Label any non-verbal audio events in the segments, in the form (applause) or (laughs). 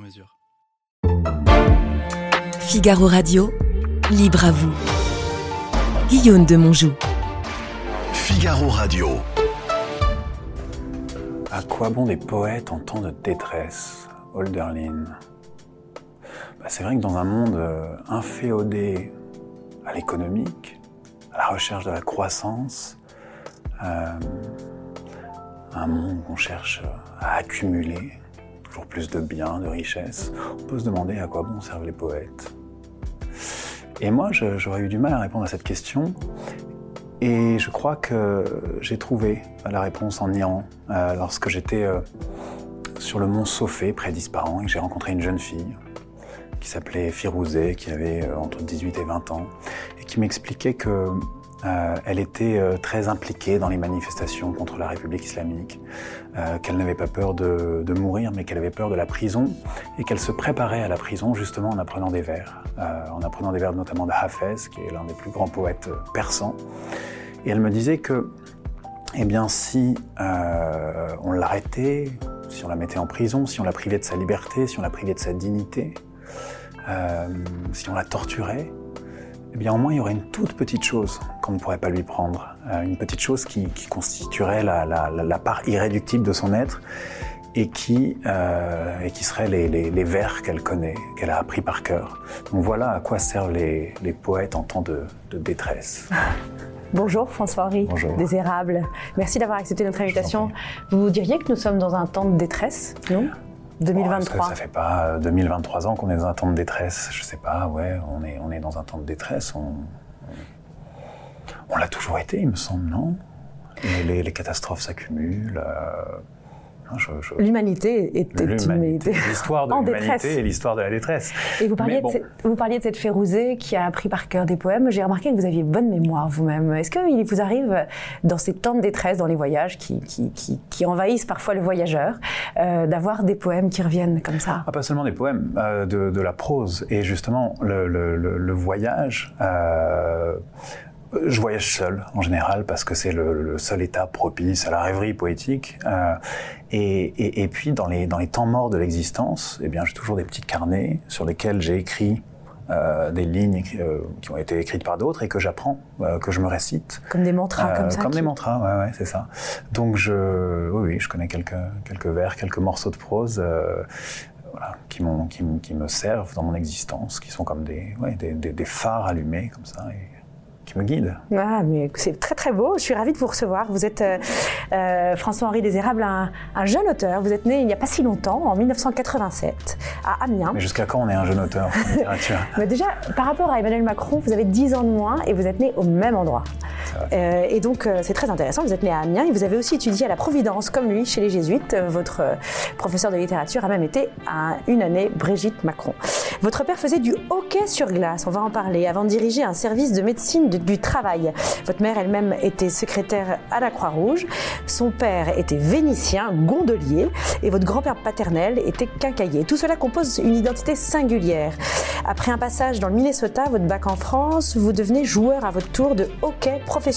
mesure. Figaro Radio, libre à vous. Guillaume de Monjou. Figaro Radio. À quoi bon des poètes en temps de détresse Holderlin. Bah, c'est vrai que dans un monde euh, inféodé à l'économique, à la recherche de la croissance, euh, un monde où on cherche à accumuler toujours plus de biens, de richesses, on peut se demander à quoi bon servent les poètes. Et moi, j'aurais eu du mal à répondre à cette question. Et je crois que j'ai trouvé la réponse en Iran euh, lorsque j'étais euh, sur le mont Sofé, près d'Ispahan, et que j'ai rencontré une jeune fille qui s'appelait Firouzeh, qui avait euh, entre 18 et 20 ans, et qui m'expliquait que euh, elle était euh, très impliquée dans les manifestations contre la République islamique, euh, qu'elle n'avait pas peur de, de mourir, mais qu'elle avait peur de la prison, et qu'elle se préparait à la prison justement en apprenant des vers, en apprenant des vers notamment de Hafez, qui est l'un des plus grands poètes persans. Et elle me disait que, eh bien, si on l'arrêtait, si on la mettait en prison, si on la privait de sa liberté, si on la privait de sa dignité, si on la torturait, eh bien, au moins, il y aurait une toute petite chose qu'on ne pourrait pas lui prendre. Euh, une petite chose qui, qui constituerait la, la- la- la part irréductible de son être et qui, euh, et qui serait les, les- les vers qu'elle connaît, qu'elle a appris par cœur. Donc voilà à quoi servent les, les poètes en temps de, de détresse. (laughs) Bonjour François-Henri, Bonjour. désérable. Merci d'avoir accepté notre invitation. Vous diriez que nous sommes dans un temps de détresse, non? Oh, 2023. ça, ça fait pas euh, 2023 ans qu'on est dans un temps de détresse. Je sais pas, ouais, on est, on est dans un temps de détresse. On, on, on l'a toujours été, il me semble, non? Les, les- les catastrophes s'accumulent. euh, je- je- L'humanité était (laughs) l'histoire de l'humanité détresse. et l'histoire de la détresse. Et vous parliez, bon. de, cette- vous parliez de cette Férouzée qui a appris par cœur des poèmes. J'ai remarqué que vous aviez bonne mémoire vous-même. Est-ce qu'il vous arrive, dans ces temps de détresse, dans les voyages qui, qui, qui- qui envahissent parfois le voyageur, euh, d'avoir des poèmes qui reviennent comme ça? Ah, pas seulement des poèmes, euh, de, de la prose. Et justement, le, le- le- le voyage, euh, je voyage seul en général parce que c'est le, le seul état propice à la rêverie poétique. Euh, et, et- et puis, dans les, dans les temps morts de l'existence, eh bien, j'ai toujours des petits carnets sur lesquels j'ai écrit euh, des lignes euh, qui ont été écrites par d'autres et que j'apprends, euh, que je me récite. Comme des mantras, comme ça Comme qui- des mantras, ouais, ouais, c'est ça. Donc je, oui, oui, je connais quelques, quelques vers, quelques morceaux de prose, voilà, qui, me- qui me servent dans mon existence, qui sont comme des, ouais, des, des- des phares allumés comme ça et qui me guident. Ah, mais c'est très très beau. Je suis ravie de vous recevoir. Vous êtes euh, euh, François-Henri Désérable, un, un jeune auteur. Vous êtes né il n'y a pas si longtemps, en 1987, à Amiens. Mais jusqu'à quand on est un jeune auteur en littérature? (laughs) Mais déjà, par rapport à Emmanuel Macron, vous avez 10 ans de moins et vous êtes né au même endroit. Euh, et donc, euh, c'est très intéressant. Vous êtes né à Amiens et vous avez aussi étudié à la Providence, comme lui, chez les Jésuites. Euh, votre professeur de littérature a même été à une année Brigitte Macron. Votre père faisait du hockey sur glace, on va en parler, avant de diriger un service de médecine de- du travail. Votre mère elle-même était secrétaire à la Croix-Rouge. Son père était vénitien, gondolier, et votre grand-père paternel était quincaillier. Tout cela compose une identité singulière. Après un passage dans le Minnesota, votre bac en France, vous devenez joueur à votre tour de hockey professionnel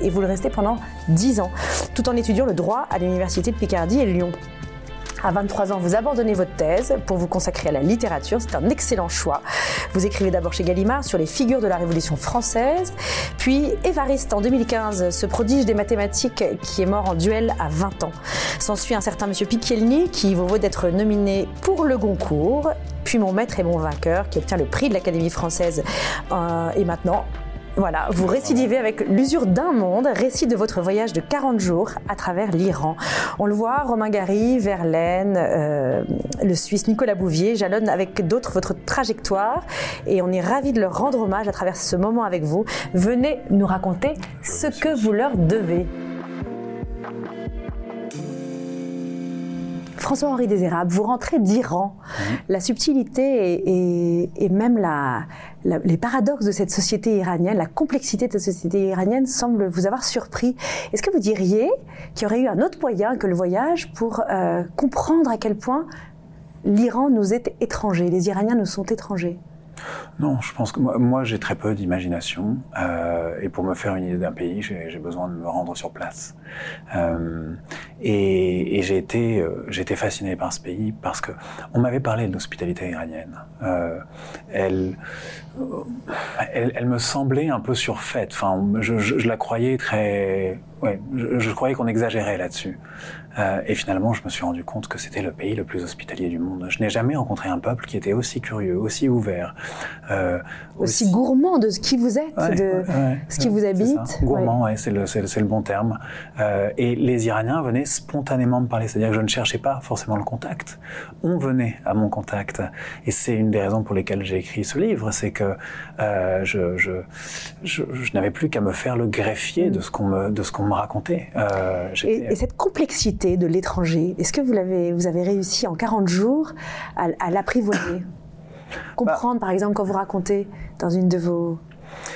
et vous le restez pendant 10 ans, tout en étudiant le droit à l'université de Picardie et Lyon. À 23 ans, vous abandonnez votre thèse pour vous consacrer à la littérature. C'est un excellent choix. Vous écrivez d'abord chez Gallimard sur les figures de la Révolution française. Puis Évariste en 2015, ce prodige des mathématiques qui est mort en duel à 20 ans. S'ensuit un certain monsieur Picchielli qui vous vaut d'être nominé pour le Goncourt. Puis mon maître et mon vainqueur qui obtient le prix de l'Académie française. Euh, et maintenant, voilà, vous récidivez avec l'usure d'un monde, récit de votre voyage de 40 jours à travers l'Iran. On le voit, Romain Gary, Verlaine, euh, le Suisse Nicolas Bouvier jalonnent avec d'autres votre trajectoire et on est ravis de leur rendre hommage à travers ce moment avec vous. Venez nous raconter ce que vous leur devez. François-Henri Désérable, vous rentrez d'Iran. La subtilité et, et même la, la- les paradoxes de cette société iranienne, la complexité de cette société iranienne semble vous avoir surpris. Est-ce que vous diriez qu'il y aurait eu un autre moyen que le voyage pour euh, comprendre à quel point l'Iran nous est étranger, les Iraniens nous sont étrangers? Non, je pense que moi, j'ai très peu d'imagination euh, et pour me faire une idée d'un pays, j'ai besoin de me rendre sur place. Euh, et et j'ai été, euh, j'ai été fasciné par ce pays parce que on m'avait parlé de l'hospitalité iranienne. Elle, elle, me semblait un peu surfaite. Enfin, je, la croyais très, je, croyais qu'on exagérait là-dessus. Et finalement, je me suis rendu compte que c'était le pays le plus hospitalier du monde. Je n'ai jamais rencontré un peuple qui était aussi curieux, aussi ouvert, euh, Aussi gourmand de ce qui vous êtes, Ouais, de ouais, ce qui vous habite. Gourmand, ouais, c'est le, bon terme. Euh, et les Iraniens venaient spontanément me parler, c'est-à-dire que je ne cherchais pas forcément le contact. On venait à mon contact. Et c'est une des raisons pour lesquelles j'ai écrit ce livre, c'est que euh, je, je, je, je n'avais plus qu'à me faire le greffier de ce qu'on me, de ce qu'on me racontait. Et, et cette complexité de l'étranger, est-ce que vous, l'avez, vous avez réussi en 40 jours à, à l'apprivoiser? (laughs) Comprendre, Bah. par exemple, quand vous racontez dans une de vos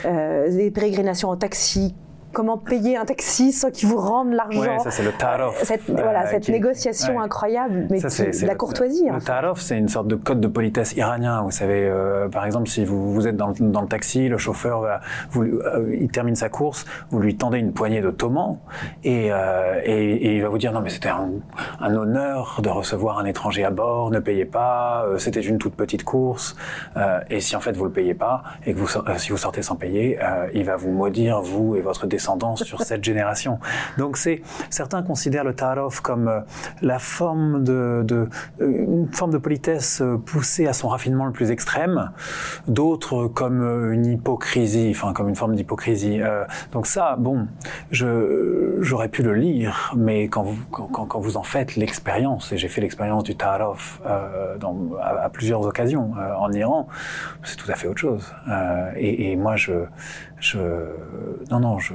euh, des pérégrinations en taxi, comment payer un taxi sans qu'il vous rende l'argent Ouais, ça c'est le tarif. Cette, euh, voilà, cette qui- négociation ouais. incroyable, mais Ça, qui- c'est- de la le- courtoisie. Le, en le tarif, c'est une sorte de code de politesse iranien. Vous savez, euh, par exemple, si vous, vous êtes dans le, dans le taxi, le chauffeur va, vous, euh, il termine sa course, vous lui tendez une poignée de toman et, euh, et, et il va vous dire non mais c'était un, un honneur de recevoir un étranger à bord, ne payez pas, c'était une toute petite course. Et si en fait vous le payez pas et que vous, si vous sortez sans payer, il va vous maudire vous et votre descendance sur cette génération. Donc c'est certains considèrent le tarif comme euh, la forme de, euh, une forme de politesse euh, poussée à son raffinement le plus extrême, d'autres comme une hypocrisie, enfin comme une forme d'hypocrisie. Donc ça, bon, j'aurais pu le lire, mais quand vous quand, vous en faites l'expérience, et j'ai fait l'expérience du dans, à, plusieurs occasions en Iran, c'est tout à fait autre chose. Et, et moi, je je non non je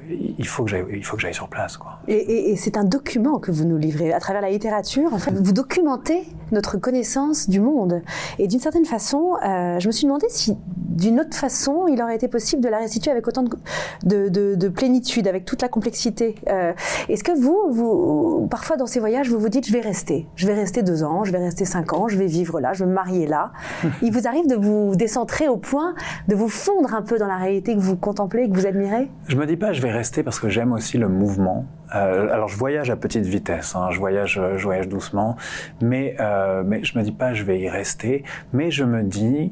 il faut que j'aille il faut que j'aille sur place quoi. Et, et- et c'est un document que vous nous livrez. À travers la littérature, en fait, vous documentez notre connaissance du monde. Et d'une certaine façon, euh, je me suis demandé si, d'une autre façon, il aurait été possible de la restituer avec autant de, de, de- de plénitude, avec toute la complexité. Euh, Est-ce que vous, vous, parfois dans ces voyages, vous vous dites, je vais rester. Je vais rester deux ans, je vais rester cinq ans, je vais vivre là, je vais me marier là. (laughs) il vous arrive de vous décentrer au point de vous fondre un peu dans la réalité que vous contemplez, que vous admirez? Je me dis pas je vais rester parce que j'aime aussi le mouvement. Euh, alors je voyage à petite vitesse, hein, je voyage, euh, je voyage doucement, mais euh, mais je me dis pas je vais y rester, mais je me dis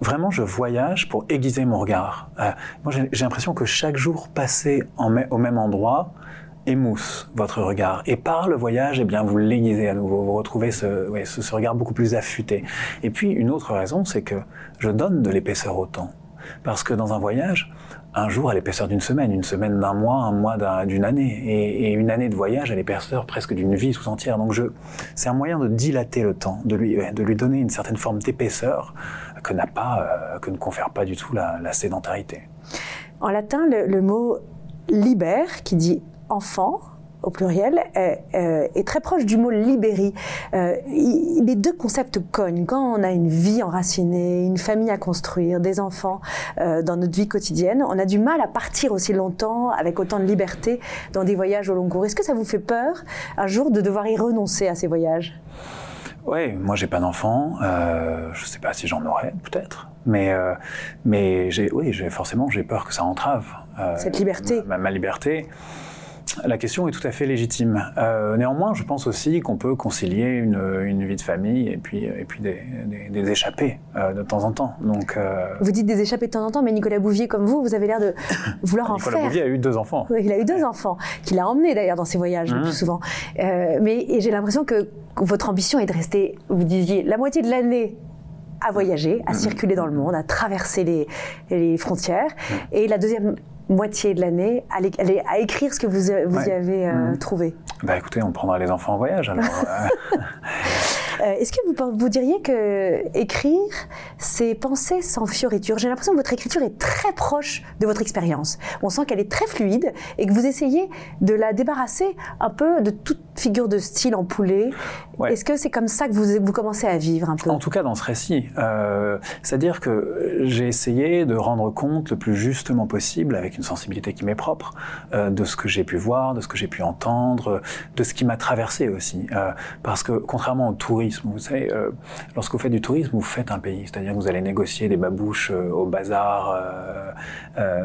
vraiment je voyage pour aiguiser mon regard. Euh, moi j'ai l'impression que chaque jour passé au même endroit émousse votre regard et par le voyage eh bien vous l'aiguisez à nouveau, vous retrouvez ce regard beaucoup plus affûté. Et puis une autre raison c'est que je donne de l'épaisseur au temps. Parce que dans un voyage, un jour a l'épaisseur d'une semaine, une semaine d'un mois, un mois d'un- d'une année, et, une année de voyage a l'épaisseur presque d'une vie tout entière. Donc c'est un moyen de dilater le temps, de lui, de lui donner une certaine forme d'épaisseur que n'a pas, euh, que ne confère pas du tout la, sédentarité. En latin, le, le mot liber, qui dit enfant au pluriel, est, euh, est très proche du mot libéri. Euh, il- les deux concepts cognent. Quand on a une vie enracinée, une famille à construire, des enfants euh, dans notre vie quotidienne, on a du mal à partir aussi longtemps avec autant de liberté dans des voyages au long cours. Est-ce que ça vous fait peur un jour de devoir y renoncer à ces voyages? Oui, moi j'ai pas d'enfant, euh, je sais pas si j'en aurai peut-être, mais euh, mais j'ai oui, j'ai forcément j'ai peur que ça entrave euh, Cette liberté. ma, ma liberté. La question est tout à fait légitime. Euh, néanmoins, je pense aussi qu'on peut concilier une, une vie de famille et puis et puis des, des, des échappées euh, de temps en temps. Donc euh, Vous dites des échappées de temps en temps, mais Nicolas Bouvier, comme vous, vous avez l'air de vouloir en Nicolas faire. Bouvier a eu deux enfants. Oui, il a eu deux enfants, qu'il a emmenés d'ailleurs dans ses voyages le Mmh. plus souvent. Euh, mais j'ai l'impression que votre ambition est de rester, vous disiez, la moitié de l'année à voyager, Mmh. à circuler dans le monde, à traverser les, les frontières, Mmh. et la deuxième moitié de l'année à, écrire ce que vous, vous y avez euh, Mmh. trouvé. Bah écoutez, on prendra les enfants en voyage alors. euh, (laughs) Euh, Est-ce que vous, vous diriez que écrire, c'est penser sans fioriture J'ai l'impression que votre écriture est très proche de votre expérience. On sent qu'elle est très fluide et que vous essayez de la débarrasser un peu de tout- figure de style en poulet. Ouais. Est-ce que c'est comme ça que vous, vous commencez à vivre un peu? En tout cas, dans ce récit. Euh, C'est-à-dire que j'ai essayé de rendre compte le plus justement possible, avec une sensibilité qui m'est propre, euh, de ce que j'ai pu voir, de ce que j'ai pu entendre, de ce qui m'a traversé aussi. Euh, parce que, contrairement au tourisme, vous savez, lorsque vous faites du tourisme, vous faites un pays. C'est-à-dire que vous allez négocier des babouches au bazar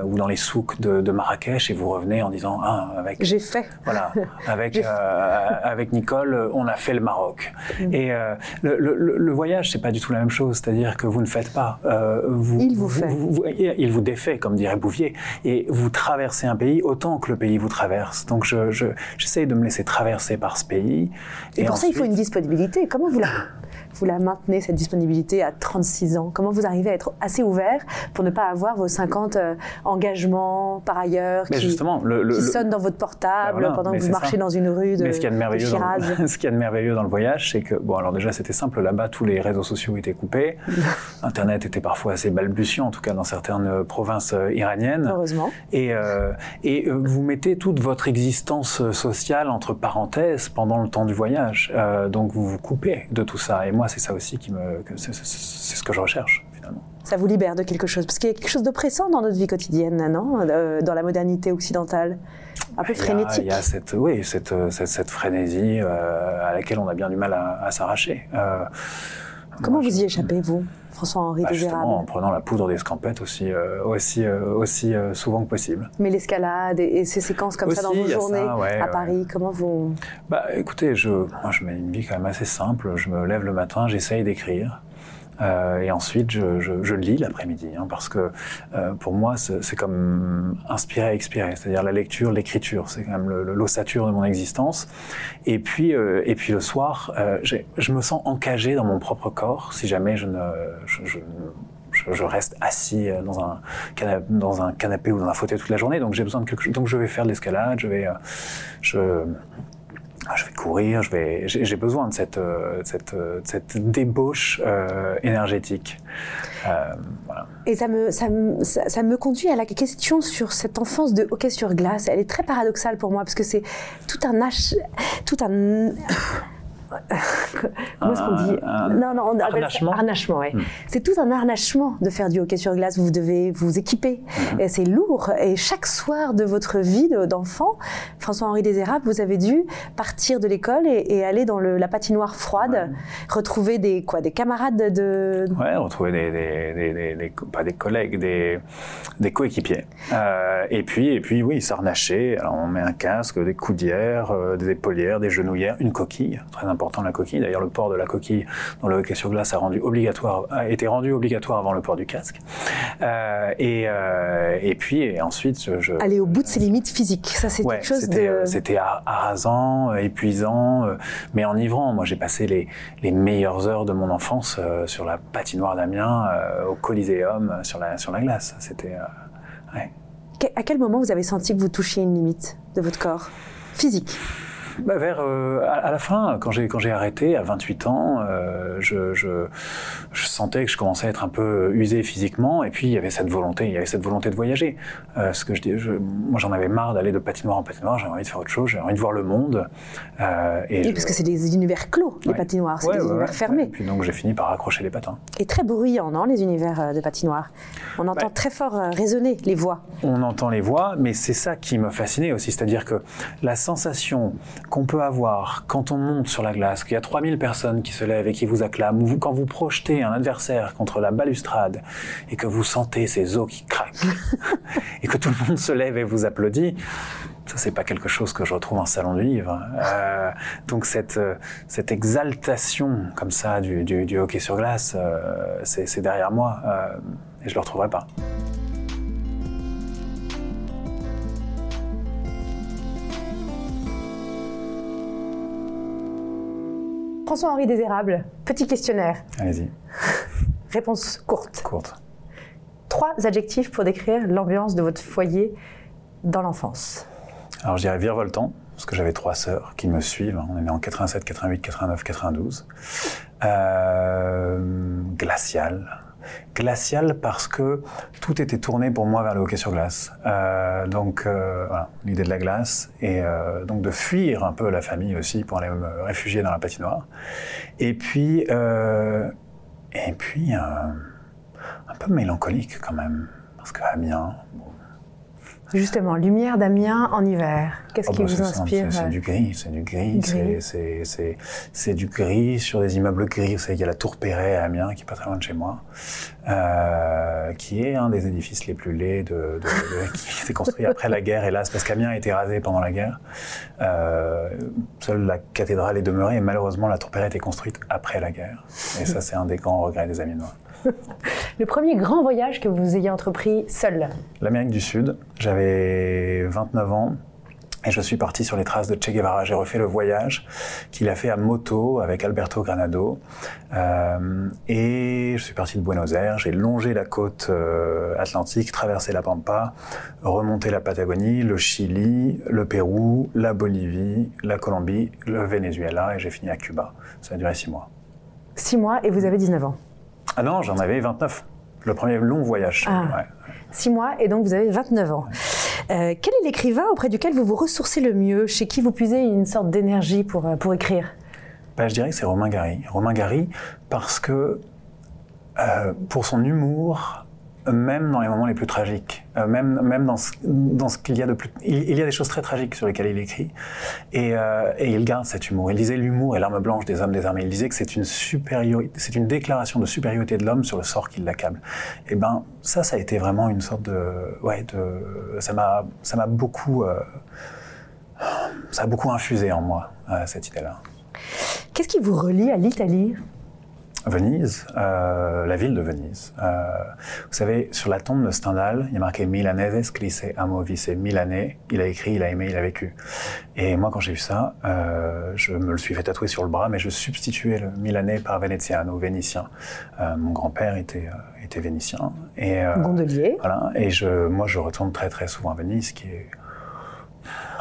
ou dans les souks de, de Marrakech et vous revenez en disant Ah, avec J'ai fait. voilà, (laughs) avec avec Nicole, euh, on a fait le Maroc. Mm. Et euh, le, le- le- voyage, c'est pas du tout la même chose. C'est-à-dire que vous ne faites pas. euh, vous, Il vous fait. vous- il vous défait, comme dirait Bouvier, et vous traversez un pays autant que le pays vous traverse. Donc je je- j'essaye de me laisser traverser par ce pays. Et pour ça, il faut une disponibilité. Comment vous la, vous la maintenez, cette disponibilité, à 36 ans? Comment vous arrivez à être assez ouvert pour ne pas avoir vos 50 euh, engagements par ailleurs Mais qui, justement, le, le- qui le- sonnent dans votre portable Ben voilà, pendant que vous marchez ça. dans une rue de, Mais ce qu'il y a de merveilleux, de dans, (laughs) ce qu'il y a de merveilleux dans le voyage, c'est que bon, alors déjà c'était simple là-bas, tous les réseaux sociaux étaient coupés, (laughs) Internet était parfois assez balbutiant, en tout cas dans certaines euh, provinces euh, iraniennes, Heureusement. et, euh, et vous mettez toute votre existence sociale entre parenthèses pendant le temps du voyage, Euh, donc vous vous coupez de tout ça. Et moi, c'est ça aussi qui me, c'est, ce que je recherche finalement. Ça vous libère de quelque chose. Parce qu'il y a quelque chose d'oppressant dans notre vie quotidienne, non? Euh, Dans la modernité occidentale. Un peu Il y a- frénétique. Il y a cette, oui, cette, cette, cette frénésie euh, à laquelle on a bien du mal à, à s'arracher. Euh, Comment moi, vous je- y échappez, vous, François-Henri Bah, justement, en prenant la poudre d'escampette aussi, euh, aussi, euh, aussi euh, souvent que possible. Mais l'escalade et, et ces séquences comme ça dans vos ça, journées ouais, à ouais. Paris, comment vous... Bah, écoutez, je, moi, je mets une vie quand même assez simple. Je me lève le matin, j'essaye d'écrire. Euh, et ensuite, je, je, je lis l'après-midi, hein, parce que euh, pour moi, c'est comme inspirer, expirer, c'est-à-dire la lecture, l'écriture, c'est quand même l'ossature de mon existence. Et puis, euh, et puis le soir, euh, je me sens encagé dans mon propre corps, si jamais je ne, je, je, je- reste assis euh, dans un, cana- dans un canapé ou dans un fauteuil toute la journée. Donc j'ai besoin de quelque chose. Donc je vais faire de l'escalade, je vais, euh, je, ah, je vais courir, j'ai besoin de cette, euh, cette, euh, cette débauche euh, énergétique. Et ça me, ça, me, ça me conduit à la question sur cette enfance de hockey sur glace. Elle est très paradoxale pour moi, parce que c'est tout un ach... tout un... (laughs) Comment est-ce qu'on dit Un- Non, non, on harnachement harnachement, ouais. Hmm. C'est tout un harnachement de faire du hockey sur glace. Vous devez vous équiper. Hmm. C'est lourd. Et chaque soir de votre vie de- d'enfant, François-Henri Désérable, vous avez dû partir de l'école et, et aller dans le- la patinoire froide, retrouver des, quoi, des camarades de... Ouais, retrouver des, des, pas des collègues, des, des coéquipiers. Euh, et puis, et puis, oui, s'arnacher. Alors, on met un casque, des coudières, euh, des épaulières, des genouillères, une coquille. Très important, la coquille. D'ailleurs, le port de la coquille dans le hockey sur glace a rendu obligatoire, a été rendu obligatoire avant le port du casque. Euh, et, euh, et puis, et ensuite, je, aller au bout de ses limites physiques. Ça, c'est Ouais, quelque chose c'était, de... euh, c'était euh, épuisant, mais enivrant. Moi, j'ai passé les, les meilleures heures de mon enfance sur la patinoire d'Amiens, au Coliseum, sur la, sur la glace. C'était. ouais. À quel moment vous avez senti que vous touchiez une limite de votre corps physique? Bah, vers, euh, à, à la fin, quand j'ai, quand j'ai arrêté, à 28 ans, euh, je, je, je sentais que je commençais à être un peu usé physiquement, et puis il y avait cette volonté, il y avait cette volonté de voyager. Euh, ce que je je, moi j'en avais marre d'aller de patinoire en patinoire, j'avais envie de faire autre chose, j'avais envie de voir le monde. et Oui, parce que c'est des univers clos, les Ouais. patinoires, c'est Ouais, des ouais, univers fermés. Et puis donc j'ai fini par accrocher les patins. Et très bruyants, non, les univers de patinoires On entend très fort résonner les voix. On entend les voix, mais c'est ça qui me fascinait aussi, c'est-à-dire que la sensation qu'on peut avoir quand on monte sur la glace, qu'il y a 3000 personnes qui se lèvent et qui vous acclament, ou vous- quand vous projetez un adversaire contre la balustrade et que vous sentez ses os qui craquent, (laughs) et que tout le monde se lève et vous applaudit, ça c'est pas quelque chose que je retrouve en salon du livre. Euh, donc cette, euh, cette exaltation comme ça du, hockey sur glace, euh, c'est derrière moi et je le retrouverai pas. François-Henri Désérable, petit questionnaire. Allez-y, (laughs) Réponse courte. courte. Trois adjectifs pour décrire l'ambiance de votre foyer dans l'enfance. Alors je dirais virevoltant, parce que j'avais trois sœurs qui me suivent. hein. On est né en 87, 88, 89, 92. Euh, glacial, glacial parce que tout était tourné pour moi vers le hockey sur glace. Euh, donc euh, voilà, l'idée de la glace et euh, donc de fuir un peu la famille aussi pour aller me réfugier dans la patinoire. Et puis et puis un peu mélancolique quand même parce que Amiens, bon, Justement, lumière d'Amiens en hiver. Qu'est-ce Oh qui bah, vous inspire c'est- euh, du gris, c'est du gris, Gris? c'est- du gris sur des immeubles gris. Vous savez, il y a la Tour Perret à Amiens, qui est pas très loin de chez moi, euh, qui est un des édifices les plus laids de, de- de- (laughs) qui s'est construit après la guerre, hélas, parce qu'Amiens a été rasé pendant la guerre. Euh, seule la cathédrale est demeurée, et malheureusement, la Tour Perret a été construite après la guerre. Et ça, c'est un des grands regrets des Amiénois. (laughs) Le premier grand voyage que vous ayez entrepris seul L'Amérique du Sud, j'avais 29 ans et je suis parti sur les traces de Che Guevara. J'ai refait le voyage qu'il a fait à moto avec Alberto Granado. Euh, et je suis parti de Buenos Aires, j'ai longé la côte euh, atlantique, traversé la Pampa, remonté la Patagonie, le Chili, le Pérou, la Bolivie, la Colombie, le Venezuela et j'ai fini à Cuba. Ça a duré six mois. Six mois et vous avez 19 ans. Ah non, j'en avais 29. Le premier long voyage. Ah. Ouais. Six mois et donc vous avez 29 ans. Euh, quel est l'écrivain auprès duquel vous vous ressourcez le mieux Chez qui vous puisez une sorte d'énergie pour, euh, pour écrire? Bah, je dirais que c'est Romain Gary. Romain Gary, parce que euh, pour son humour, même dans les moments les plus tragiques, euh, même, même dans ce, dans ce qu'il y a de plus... Il, y a des choses très tragiques sur lesquelles il écrit, et, euh, et il garde cet humour. Il disait l'humour est l'arme blanche des hommes des armées. Il disait que c'est une, c'est une déclaration de supériorité de l'homme sur le sort qui l'accable. Et ben ça, ça a été vraiment une sorte de... Ouais, de ça m'a beaucoup... euh, ça a beaucoup infusé en moi, cette idée-là. Qu'est-ce qui vous relie à l'Italie? Venise, euh, la ville de Venise. Euh, vous savez, sur la tombe de Stendhal, il y a marqué Milanese, Clisse, Amo, Vice, Milanais. Il a écrit, il a aimé, il a vécu. Et moi, quand j'ai vu ça, euh, je me le suis fait tatouer sur le bras, mais je substituais le Milanais par Veneziano, vénitien. Euh, mon grand-père était, euh, était vénitien. Et, euh, Gondolier. voilà. Et je, moi, je retourne très très souvent à Venise, qui est,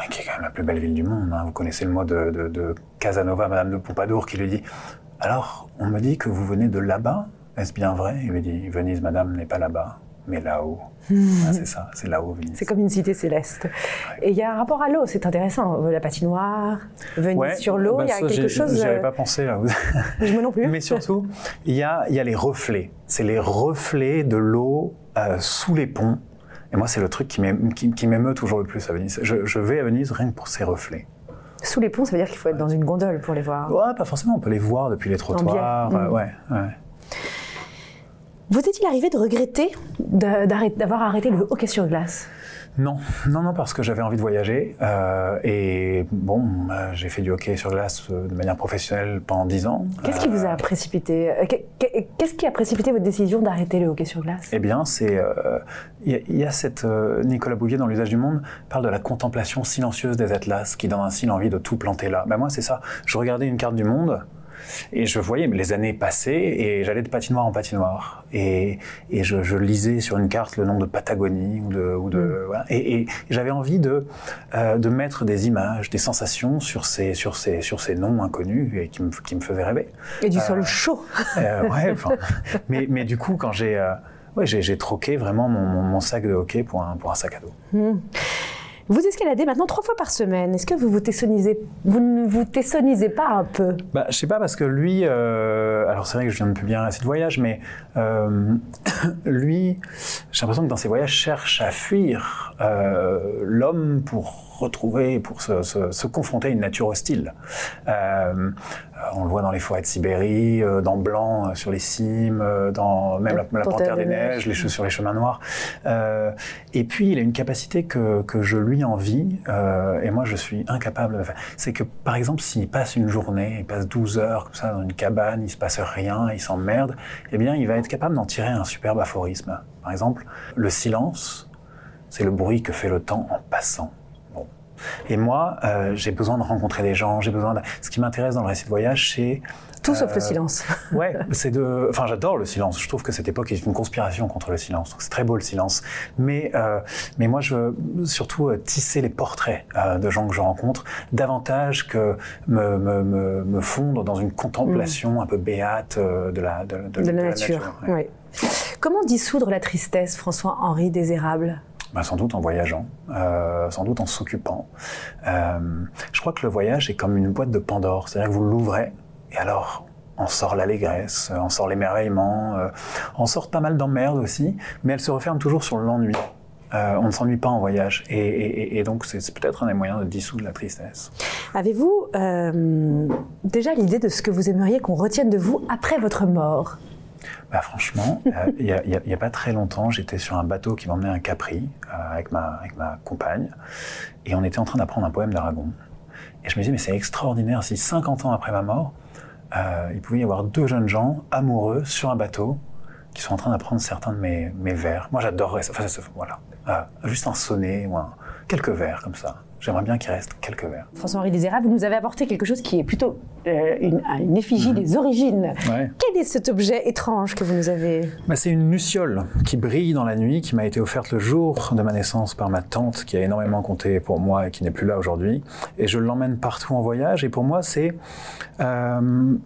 qui est quand même la plus belle ville du monde. hein. Vous connaissez le mot de, de- de Casanova, Madame de Pompadour, qui lui dit Alors, on me dit que vous venez de là-bas. Est-ce bien vrai? Il lui dit Venise, Madame, n'est pas là-bas, mais là-haut. Ah, c'est ça, c'est là-haut, Venise. C'est comme une cité céleste. Et il y a un rapport à l'eau, c'est intéressant. La patinoire, Venise Ouais, sur l'eau, bah il y a quelque chose. J'y avais euh, pas pensé là. (laughs) Je me non plus. Mais surtout, il y a, il y a les reflets. C'est les reflets de l'eau euh, sous les ponts. Et moi, c'est le truc qui m'émeut qui, qui m'émeut toujours le plus à Venise. Je, je vais à Venise rien que pour ces reflets. Sous les ponts, ça veut dire qu'il faut être dans une gondole pour les voir. Ouais, pas forcément. On peut les voir depuis les trottoirs. biais. euh, Mm. ouais, ouais. Vous est-il arrivé de regretter d'avoir arrêté le hockey sur glace? Non, non, non, parce que j'avais envie de voyager. euh, et bon, euh, j'ai fait du hockey sur glace euh, de manière professionnelle pendant 10 ans. Qu'est-ce qui vous Euh, a précipité euh, que- Qu'est-ce qui a précipité votre décision d'arrêter le hockey sur glace? Eh bien, c'est euh, il y, a- il y a cette euh, Nicolas Bouvier dans l'usage du monde parle de la contemplation silencieuse des atlas qui donne ainsi l'envie de tout planter là. Ben moi, c'est ça. Je regardais une carte du monde. Et je voyais les années passer et j'allais de patinoire en patinoire. Et, et je, je lisais sur une carte le nom de Patagonie ou de. Ou de voilà. Et, et j'avais envie de, euh, de mettre des images, des sensations sur ces, sur ces, sur ces noms inconnus et qui me, qui me faisaient rêver. Et du Euh, sol chaud Euh, ouais, mais, mais du coup, quand j'ai euh, ouais, j'ai troqué vraiment mon, mon- mon sac de hockey pour un, pour un sac à dos. Vous escaladez maintenant trois fois par semaine. Est-ce que vous vous tessonnisez Vous ne vous tessonnisez pas un peu? Bah, je sais pas parce que lui, euh, alors c'est vrai que je viens de publier un récit de voyage, mais euh, (coughs) lui, j'ai l'impression que dans ses voyages cherche à fuir euh, l'homme pour retrouver, pour se, se- se confronter à une nature hostile. Euh, on le voit dans les forêts de Sibérie, euh, dans Blanc euh, sur les cimes, dans même la, la Panthère des Neiges, les, che- sur les chemins noirs. Euh, et puis il a une capacité que, que je lui envie, euh, et moi je suis incapable de faire. C'est que par exemple s'il passe une journée, il passe 12 heures comme ça dans une cabane, il se passe rien, il s'emmerde, eh bien il va être capable d'en tirer un superbe aphorisme. Par exemple, le silence, c'est le bruit que fait le temps en passant. Et moi, euh, j'ai besoin de rencontrer des gens, j'ai besoin de... Ce qui m'intéresse dans le récit de voyage, c'est... Tout sauf le Euh, silence. (laughs) Ouais, c'est de. Enfin, j'adore le silence. Je trouve que cette époque est une conspiration contre le silence. Donc, C'est très beau le silence. Mais, euh, mais moi, je veux surtout tisser les portraits de gens que je rencontre davantage que me, me, me, me fondre dans une contemplation un peu béate de la de, de- de la nature. ouais. ouais. Comment dissoudre la tristesse, François-Henri Désérable? Ben, sans doute en voyageant, euh, sans doute en s'occupant. Euh, je crois que le voyage est comme une boîte de Pandore, c'est-à-dire que vous l'ouvrez et alors en sort l'allégresse, en sort l'émerveillement, euh, en sort pas mal d'emmerdes aussi, mais elle se referme toujours sur l'ennui. Euh, on ne s'ennuie pas en voyage et, donc c'est peut-être un des moyens de dissoudre la tristesse. Avez-vous déjà l'idée de ce que vous aimeriez qu'on retienne de vous après votre mort? Bah, franchement, euh, (laughs) il n'y a, pas très longtemps, j'étais sur un bateau qui m'emmenait à Capri euh, avec, ma, avec ma compagne et on était en train d'apprendre un poème d'Aragon. Et je me disais, mais c'est extraordinaire si 50 ans après ma mort, euh, il pouvait y avoir deux jeunes gens amoureux sur un bateau qui sont en train d'apprendre certains de mes, mes vers. Moi, j'adorerais ça. Enfin, ça- voilà. Juste un sonnet ou un, quelques vers comme ça. J'aimerais bien qu'il reste quelques vers. François-Henri Désérable, vous nous avez apporté quelque chose qui est plutôt euh, une, une effigie des origines. Ouais. Quel est cet objet étrange que vous nous avez Bah, c'est une luciole qui brille dans la nuit, qui m'a été offerte le jour de ma naissance par ma tante, qui a énormément compté pour moi et qui n'est plus là aujourd'hui. Et je l'emmène partout en voyage. Et pour moi, c'est euh,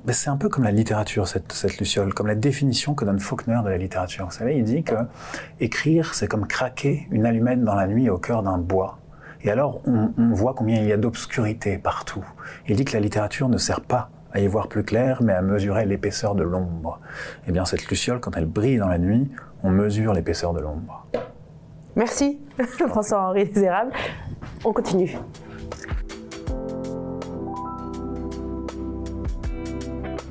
bah, c'est un peu comme la littérature, cette, cette luciole, comme la définition que donne Faulkner de la littérature. Vous savez, il dit que écrire, c'est comme craquer une allumette dans la nuit au cœur d'un bois. Et alors, on, voit combien il y a d'obscurité partout. Il dit que la littérature ne sert pas à y voir plus clair, mais à mesurer l'épaisseur de l'ombre. Eh bien, cette luciole, quand elle brille dans la nuit, on mesure l'épaisseur de l'ombre. Merci, (laughs) François-Henri Désérable. On continue.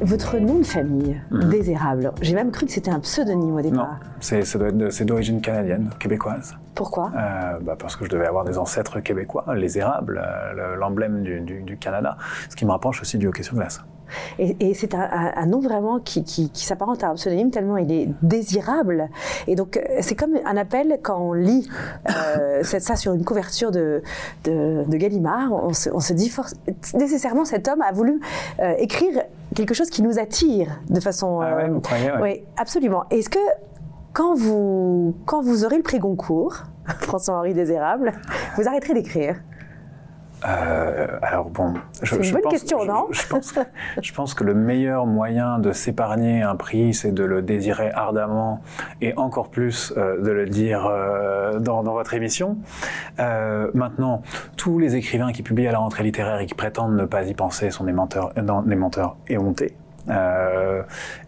Votre nom de famille, Désérable, j'ai même cru que c'était un pseudonyme au Non, départ. c'est c'est d'origine canadienne, québécoise. Pourquoi Euh, bah, parce que je devais avoir des ancêtres québécois, les érables, euh, le- l'emblème du, du- du Canada, ce qui me rapproche aussi du hockey sur glace. Et, et c'est un, nom vraiment qui, qui- qui s'apparente à un pseudonyme tellement il est désirable. Et donc, euh, c'est comme un appel quand on lit euh, (laughs) ça sur une couverture de, de, de Gallimard. On se, on se dit for- nécessairement cet homme a voulu euh, écrire quelque chose qui nous attire de façon. Ah ouais, vous croyez, ouais. Oui, absolument. Est-ce que quand vous, quand vous aurez le prix Goncourt, (laughs) François-Henri Désérable, vous arrêterez d'écrire? Euh, alors bon, je, C'est une je bonne pense, question, non je, pense, je pense que le meilleur moyen de s'épargner un prix, c'est de le désirer ardemment et encore plus euh, de le dire euh, dans, dans votre émission. Euh, maintenant, tous les écrivains qui publient à la rentrée littéraire et qui prétendent ne pas y penser sont des menteurs, non, des menteurs éhontés. Euh,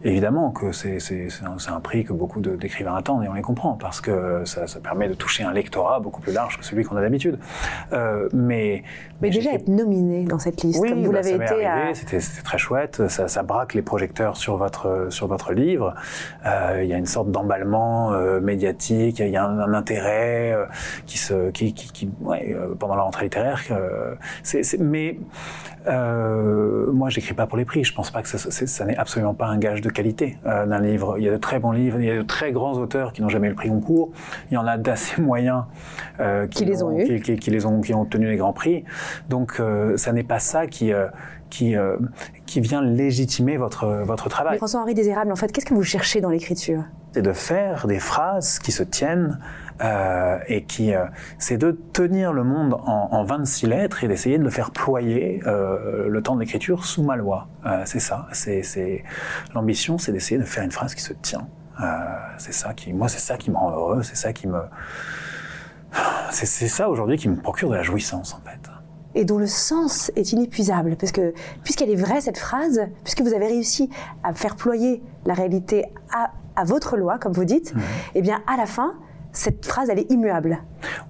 évidemment que c'est un, un prix que beaucoup d'écrivains attendent et on les comprend parce que ça, ça permet de toucher un lectorat beaucoup plus large que celui qu'on a d'habitude. Euh, mais Mais déjà être nominé dans cette liste, oui, comme vous bah, l'avez été à... c'était très chouette, ça, ça braque les projecteurs sur votre, sur votre livre, Euh, il y a une sorte d'emballement euh, médiatique, il y a un, un intérêt euh, qui se, qui, qui, qui- ouais, euh, pendant la rentrée littéraire, euh, c'est- c'est- mais euh, moi j'écris pas pour les prix, je pense pas que ça, ça n'est absolument pas un gage de qualité euh, d'un livre. Il y a de très bons livres, il y a de très grands auteurs qui n'ont jamais eu le prix Goncourt, il y en a d'assez moyens euh, Qui les ont eu. qui, qui- qui les ont, qui ont obtenu les grands prix. Donc, euh, ça n'est pas ça qui, qui, euh, qui vient légitimer votre, votre travail. François-Henri Désérable, en fait, qu'est-ce que vous cherchez dans l'écriture? C'est de faire des phrases qui se tiennent euh, et qui, euh, c'est de tenir le monde en, en 26 lettres et d'essayer de le faire ployer euh, le temps de l'écriture sous ma loi. C'est ça. C'est, l'ambition, c'est d'essayer de faire une phrase qui se tient. C'est ça qui, moi, c'est ça qui me rend heureux. C'est ça qui me, c'est ça aujourd'hui qui me procure de la jouissance en fait. et dont le sens est inépuisable, parce que puisqu'elle est vraie cette phrase, puisque vous avez réussi à faire ployer la réalité à, à votre loi, comme vous dites, eh bien à la fin, cette phrase elle est immuable.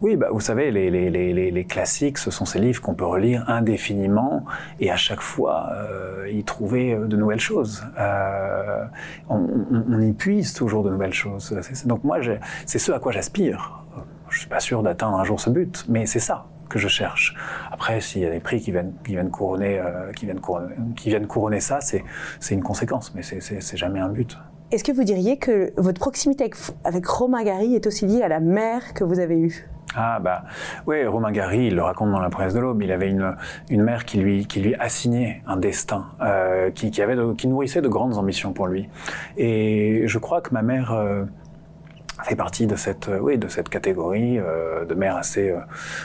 Oui, bah, vous savez, les, les, les, les- les classiques, ce sont ces livres qu'on peut relire indéfiniment et à chaque fois euh, y trouver euh, de nouvelles choses. Euh, on, y puise toujours de nouvelles choses. Donc moi, c'est ce à quoi j'aspire. Je suis pas sûr d'atteindre un jour ce but, mais c'est ça que je cherche. Après, s'il y a des prix qui viennent, qui viennent couronner, euh, qui viennent couronner, qui viennent couronner ça, c'est une conséquence, mais c'est jamais un but. Est-ce que vous diriez que votre proximité avec, Romain Gary est aussi liée à la mère que vous avez eue? Ah bah oui, Romain Gary, il le raconte dans La presse de l'Aube, il avait une, une mère qui lui, qui lui assignait un destin, euh, qui, qui, avait qui nourrissait de grandes ambitions pour lui. Et je crois que ma mère euh, fait partie de cette, euh, oui, de cette catégorie de mères assez,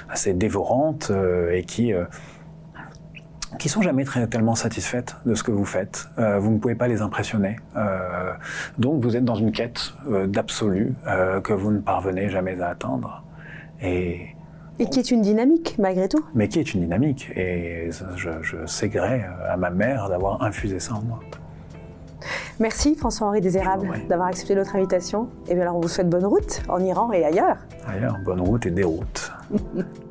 assez dévorantes euh, et qui... qui sont jamais très, tellement satisfaites de ce que vous faites. Euh, vous ne pouvez pas les impressionner. Euh, donc vous êtes dans une quête euh, d'absolu que vous ne parvenez jamais à atteindre. Et, Et qui est une dynamique, malgré tout. mais qui est une dynamique. Et je, je à ma mère d'avoir infusé ça en moi. Merci François-Henri Désérable d'avoir accepté notre invitation. Et bien alors on vous souhaite bonne route en Iran et ailleurs. D'ailleurs, bonne route et déroute. (laughs)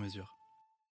mesure.